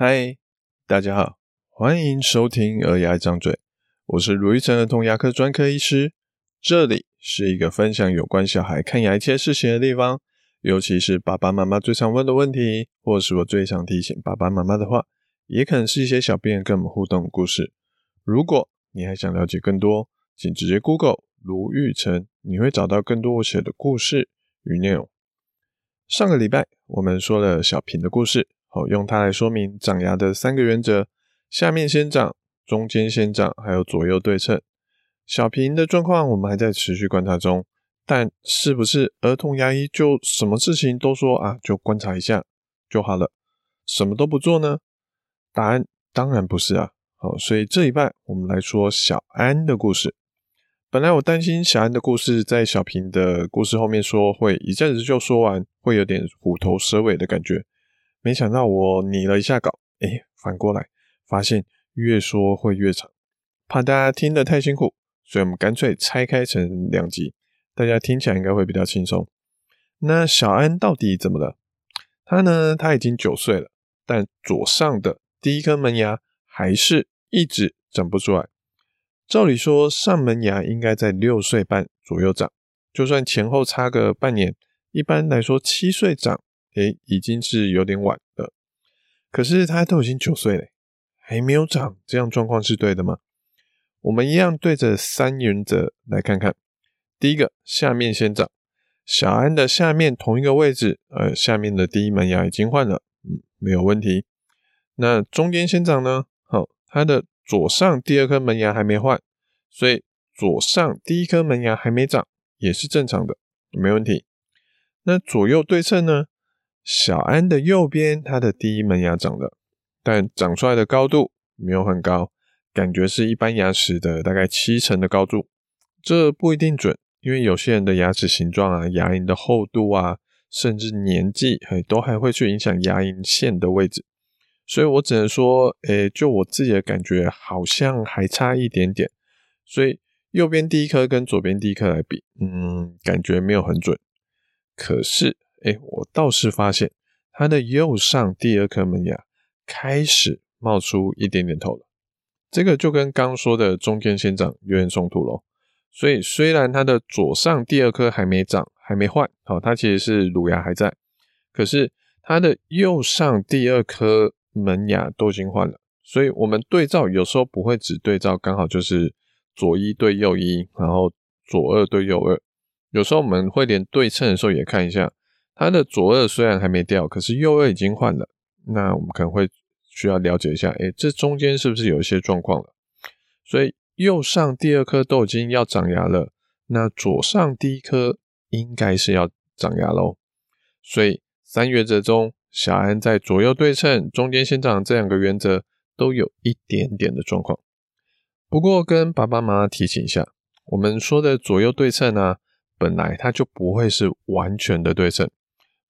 嗨，大家好，欢迎收听《儿牙一张嘴》，我是卢玉成儿童牙科专科医师，这里是一个分享有关小孩看牙一切事情的地方，尤其是爸爸妈妈最常问的问题，或是我最想提醒爸爸妈妈的话，也可能是一些小病人跟我们互动的故事。如果你还想了解更多，请直接 Google 卢玉成，你会找到更多我写的故事与内容。上个礼拜我们说了小平的故事，好，用它来说明长牙的三个原则：下面先长，中间先长，还有左右对称。小平的状况我们还在持续观察中，但是不是儿童牙医就什么事情都说啊，就观察一下就好了，什么都不做呢？答案当然不是啊。好，所以这一拜我们来说小安的故事。本来我担心小安的故事在小平的故事后面说会一阵子就说完，会有点虎头蛇尾的感觉。没想到我拟了一下稿，哎，反过来发现越说会越长，怕大家听得太辛苦，所以我们干脆拆开成两集，大家听起来应该会比较轻松。那小安到底怎么了？他呢，他已经九岁了，但左上的第一颗门牙还是一直长不出来。照理说，上门牙应该在六岁半左右长，就算前后差个半年，一般来说七岁长，诶，已经是有点晚了。可是他都已经九岁了，还没有长，这样状况是对的吗？我们一样对着三原则来看看。第一个，下面先长，小安的下面同一个位置，呃，下面的第一门牙已经换了，嗯，没有问题。那中间先长呢？好，他的。左上第二颗门牙还没换，所以左上第一颗门牙还没长，也是正常的，没问题。那左右对称呢？小安的右边，他的第一门牙长了，但长出来的高度没有很高，感觉是一般牙齿的大概七成的高度。这不一定准，因为有些人的牙齿形状啊、牙龈的厚度啊，甚至年纪，嘿，都还会去影响牙龈线的位置。所以我只能说，诶，就我自己的感觉，好像还差一点点。所以右边第一颗跟左边第一颗来比，嗯，感觉没有很准。可是，诶，我倒是发现它的右上第二颗门牙开始冒出一点点头了。这个就跟刚说的中间先长有点冲突咯。所以虽然它的左上第二颗还没长，还没换，好，它其实是乳牙还在，可是它的右上第二颗。门牙都已经换了，所以我们对照有时候不会只对照刚好就是左一对右一，然后左二对右二。有时候我们会连对称的时候也看一下，它的左二虽然还没掉，可是右二已经换了。那我们可能会需要了解一下，诶，这中间是不是有一些状况了？所以右上第二颗都已经要长牙了，那左上第一颗应该是要长牙喽。所以三原则中。小安在左右对称、中间先长这两个原则都有一点点的状况。不过跟爸爸妈妈提醒一下，我们说的左右对称呢、本来它就不会是完全的对称，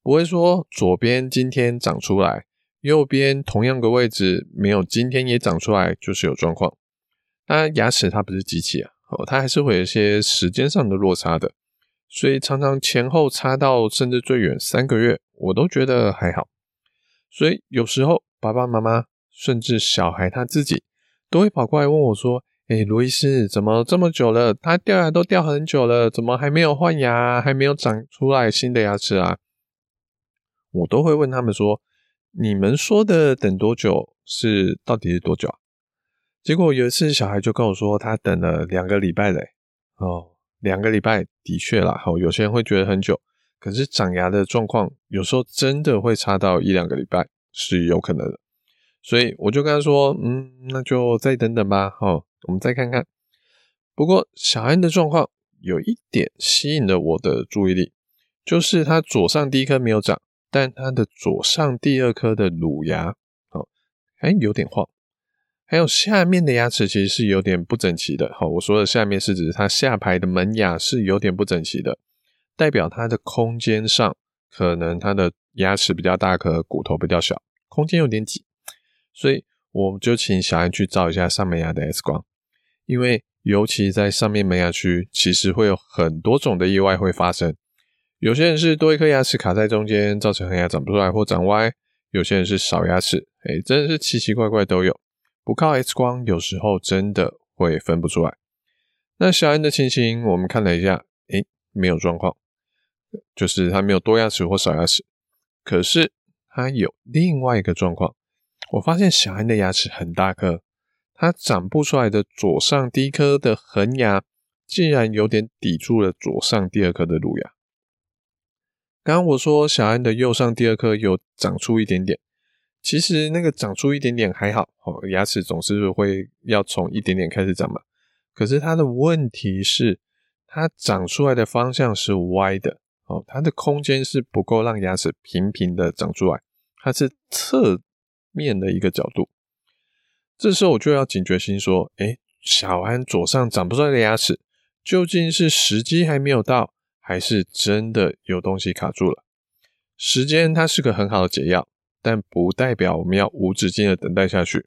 不会说左边今天长出来，右边同样个位置没有今天也长出来就是有状况。当然牙齿它不是机器啊，哦，它还是会有一些时间上的落差的。所以常常前后差到甚至最远三个月，我都觉得还好。所以有时候爸爸妈妈甚至小孩他自己都会跑过来问我说：“诶，罗医师，怎么这么久了？他掉牙都掉很久了，怎么还没有换牙，还没有长出来新的牙齿啊？”我都会问他们说：“你们说的等多久是到底是多久啊？”结果有一次小孩就跟我说，他等了两个礼拜嘞，哦。两个礼拜的确啦，好，有些人会觉得很久，可是长牙的状况有时候真的会差到一两个礼拜是有可能的，所以我就跟他说，嗯，那就再等等吧，好，我们再看看。不过小安的状况有一点吸引了我的注意力，就是他左上第一颗没有长，但他的左上第二颗的乳牙，好，还有点晃。还有下面的牙齿其实是有点不整齐的，好，我说的下面是指它下排的门牙是有点不整齐的，代表它的空间上可能它的牙齿比较大颗，骨头比较小，空间有点挤，所以我就请小安去照一下上门牙的 X 光，因为尤其在上面门牙区，其实会有很多种的意外会发生，有些人是多一颗牙齿卡在中间，造成恒牙长不出来或长歪。有些人是少牙齿，哎，真的是奇奇怪怪都有。不靠 X 光，有时候真的会分不出来。那小安的情形，我们看了一下，哎，没有状况，就是他没有多牙齿或少牙齿。可是他有另外一个状况，我发现小安的牙齿很大颗，他长不出来的左上第一颗的恒牙，竟然有点抵住了左上第二颗的乳牙。刚我说小安的右上第二颗有长出一点点，其实那个长出一点点还好，哦，牙齿总是会要从一点点开始长嘛。可是它的问题是，它长出来的方向是歪的，哦，它的空间是不够让牙齿平平的长出来，它是侧面的一个角度。这时候我就要警觉心说，诶，小安左上长不出来的牙齿，究竟是时机还没有到？还是真的有东西卡住了。时间它是个很好的解药，但不代表我们要无止境的等待下去。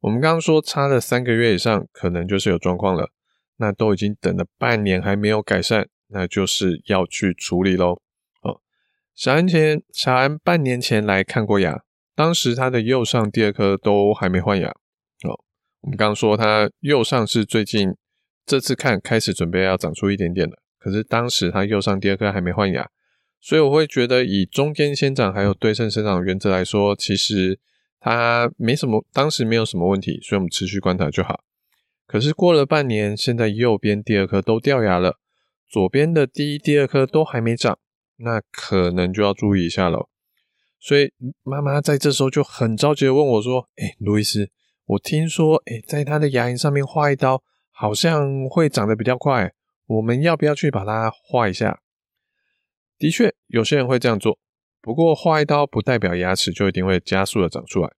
我们刚刚说差了三个月以上，可能就是有状况了。那都已经等了半年还没有改善，那就是要去处理喽。哦，小安前小安半年前来看过牙，当时他的右上第二颗都还没换牙。哦，我们刚刚说他右上是最近这次看开始准备要长出一点点的。可是当时他右上第二颗还没换牙，所以我会觉得以中间先长还有对称生长的原则来说，其实他没什么，当时没有什么问题，所以我们持续观察就好。可是过了半年，现在右边第二颗都掉牙了，左边的第一、第二颗都还没长，那可能就要注意一下喽。所以妈妈在这时候就很着急的问我说：“哎，路易斯，我听说，哎，在他的牙龈上面划一刀，好像会长得比较快。”我们要不要去把它划一下？的确，有些人会这样做。不过划一刀不代表牙齿就一定会加速的长出来。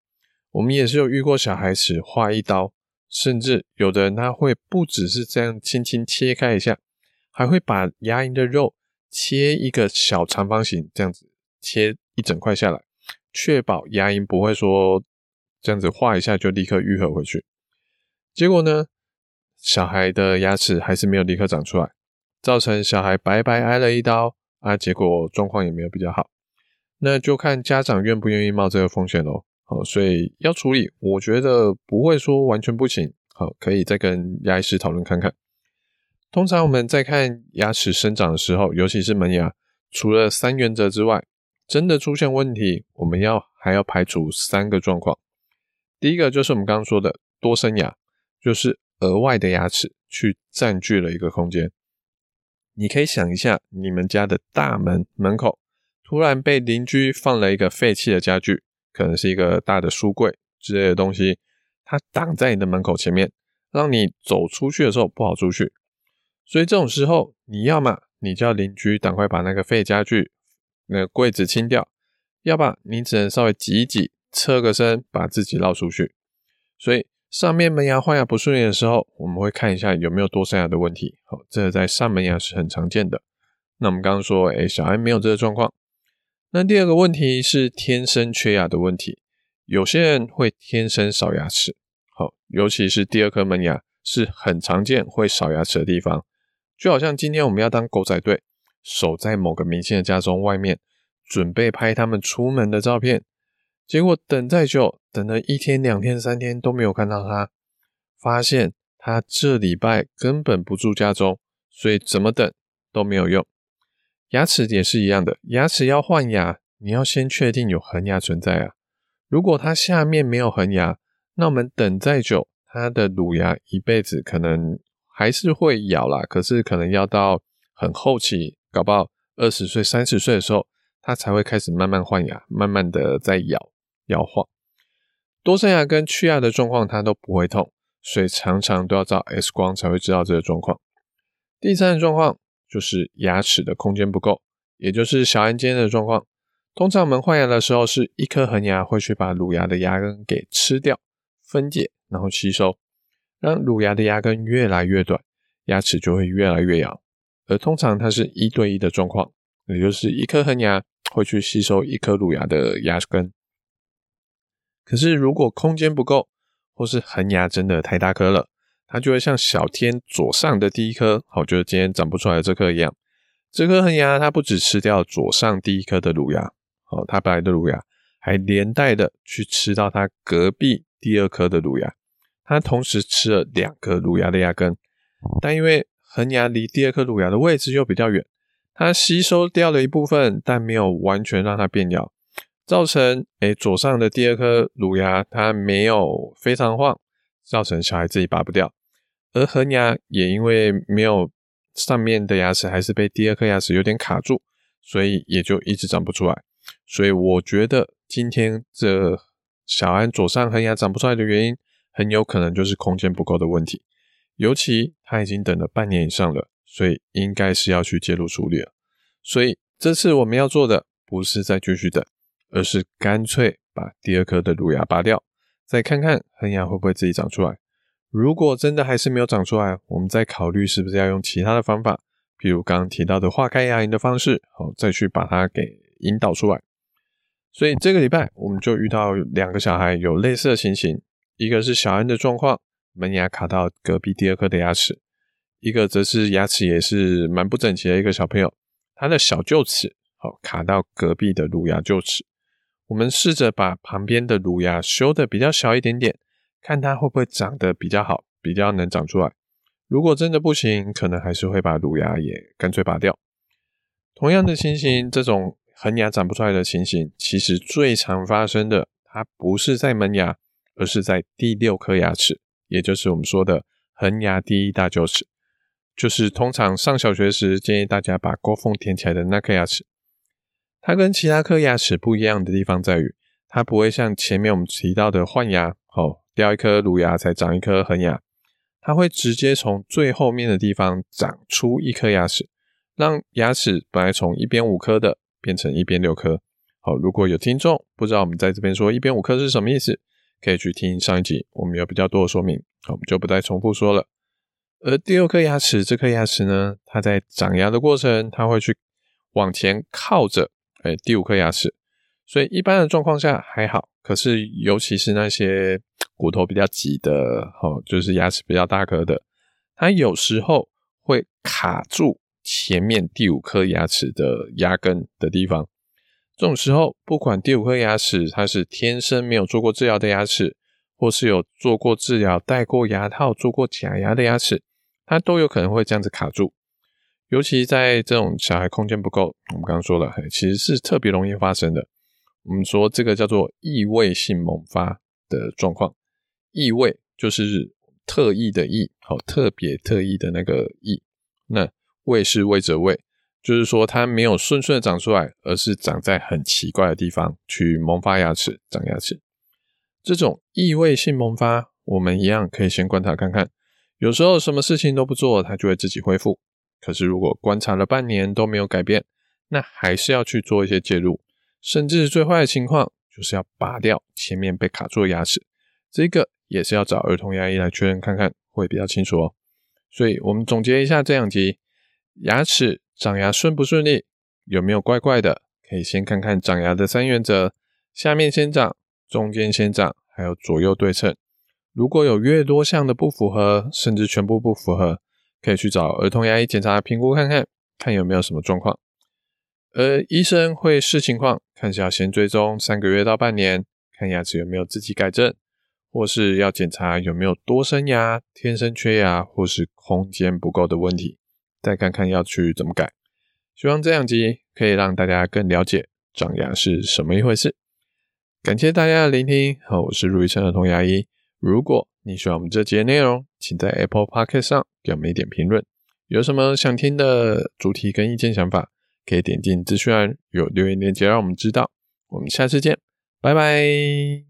我们也是有遇过小孩子划一刀，甚至有的人他会不只是这样轻轻切开一下，还会把牙龈的肉切一个小长方形，这样子切一整块下来，确保牙龈不会说这样子划一下就立刻愈合回去。结果呢？小孩的牙齿还是没有立刻长出来，造成小孩白白挨了一刀啊，结果状况也没有比较好。那就看家长愿不愿意冒这个风险喽。好，所以要处理，我觉得不会说完全不行。好，可以再跟牙医师讨论看看。通常我们在看牙齿生长的时候，尤其是门牙，除了三原则之外，真的出现问题，我们要还要排除三个状况。第一个就是我们刚刚说的多生牙，就是。额外的牙齿去占据了一个空间，你可以想一下，你们家的大门门口突然被邻居放了一个废弃的家具，可能是一个大的书柜之类的东西，它挡在你的门口前面，让你走出去的时候不好出去。所以这种时候，你要么你叫邻居赶快把那个废家具那个柜子清掉，要不你只能稍微挤一挤，侧个身把自己绕出去。所以。上面门牙换牙不顺利的时候，我们会看一下有没有多生牙的问题。好，这个在上门牙是很常见的。那我们刚刚说，哎，小孩没有这个状况。那第二个问题是天生缺牙的问题。有些人会天生少牙齿，好，尤其是第二颗门牙是很常见会少牙齿的地方。就好像今天我们要当狗仔队，守在某个明星的家中外面，准备拍他们出门的照片。结果等再久，等了一天、两天、三天都没有看到他，发现他这礼拜根本不住家中，所以怎么等都没有用。牙齿也是一样的，牙齿要换牙，你要先确定有恒牙存在啊。如果它下面没有恒牙，那我们等再久，它的乳牙一辈子可能还是会咬啦，可是可能要到很后期，搞不好二十岁、三十岁的时候，它才会开始慢慢换牙，慢慢的在咬。摇晃，多生牙跟去牙的状况，它都不会痛，所以常常都要照 X 光才会知道这个状况。第三个状况就是牙齿的空间不够，也就是小安间的状况。通常我们换牙的时候，是一颗恒牙会去把乳牙的牙根给吃掉、分解，然后吸收，让乳牙的牙根越来越短，牙齿就会越来越咬。而通常它是一对一的状况，也就是一颗恒牙会去吸收一颗乳牙的牙根。可是，如果空间不够，或是恒牙真的太大颗了，它就会像小天左上的第一颗，好，就是今天长不出来的这颗一样。这颗恒牙它不只吃掉左上第一颗的乳牙，好，它本来的乳牙，还连带的去吃到它隔壁第二颗的乳牙。它同时吃了两颗乳牙的牙根，但因为恒牙离第二颗乳牙的位置又比较远，它吸收掉了一部分，但没有完全让它变咬，造成诶左上的第二颗乳牙它没有非常晃，造成小孩自己拔不掉，而恒牙也因为没有上面的牙齿还是被第二颗牙齿有点卡住，所以也就一直长不出来。所以我觉得今天这小安左上恒牙长不出来的原因，很有可能就是空间不够的问题。尤其他已经等了半年以上了，所以应该是要去介入处理了。所以这次我们要做的不是再继续等，而是干脆把第二颗的乳牙拔掉，再看看恒牙会不会自己长出来。如果真的还是没有长出来，我们再考虑是不是要用其他的方法，譬如刚刚提到的化开牙龈的方式，好，再去把它给引导出来。所以这个礼拜我们就遇到两个小孩有类似的情形，一个是小安的状况。门牙卡到隔壁第二颗的牙齿，一个则是牙齿也是蛮不整齐的一个小朋友，他的小臼齿好卡到隔壁的乳牙臼齿。我们试着把旁边的乳牙修得比较小一点点，看它会不会长得比较好，比较能长出来。如果真的不行，可能还是会把乳牙也干脆拔掉。同样的情形，这种恒牙长不出来的情形，其实最常发生的，它不是在门牙，而是在第六颗牙齿。也就是我们说的恒牙第一大臼齿，就是通常上小学时建议大家把沟缝填起来的那颗牙齿。它跟其他颗牙齿不一样的地方在于，它不会像前面我们提到的换牙，哦，掉一颗乳牙才长一颗恒牙，它会直接从最后面的地方长出一颗牙齿，让牙齿本来从一边五颗的变成一边六颗。好，如果有听众不知道我们在这边说一边五颗是什么意思？可以去听上一集，我们有比较多的说明，我们就不再重复说了。而第六颗牙齿，这颗牙齿呢，它在长牙的过程，它会去往前靠着，哎，第五颗牙齿，所以一般的状况下还好。可是，尤其是那些骨头比较挤的，哦，就是牙齿比较大颗的，它有时候会卡住前面第五颗牙齿的牙根的地方。这种时候，不管第五颗牙齿它是天生没有做过治疗的牙齿，或是有做过治疗、戴过牙套、做过假牙的牙齿，它都有可能会这样子卡住。尤其在这种小孩空间不够，我们刚刚说了，其实是特别容易发生的。我们说这个叫做异位性萌发的状况，异位就是特异的异，好，特别特异的那个异，那位是位者位。就是说，它没有顺顺的长出来，而是长在很奇怪的地方去萌发牙齿、长牙齿。这种异位性萌发，我们一样可以先观察看看。有时候什么事情都不做，它就会自己恢复。可是如果观察了半年都没有改变，那还是要去做一些介入，甚至最坏的情况就是要拔掉前面被卡住的牙齿。这个也是要找儿童牙医来确认看看，会比较清楚哦。所以我们总结一下这两集，牙齿。长牙顺不顺利？有没有怪怪的？可以先看看长牙的三原则：下面先长，中间先长，还有左右对称。如果有越多项的不符合，甚至全部不符合，可以去找儿童牙医检查评估看看，看有没有什么状况。而医生会视情况，看是要先追踪三个月到半年，看牙齿有没有自己改正，或是要检查有没有多生牙、天生缺牙，或是空间不够的问题。再看看要去怎么改，希望这两集可以让大家更了解长牙是什么一回事。感谢大家的聆听，好，我是卢医生儿童牙医。如果你喜欢我们这节内容，请在 Apple Podcast 上给我们一点评论。有什么想听的主题跟意见想法，可以点进资讯栏有留言链接让我们知道。我们下次见，拜拜。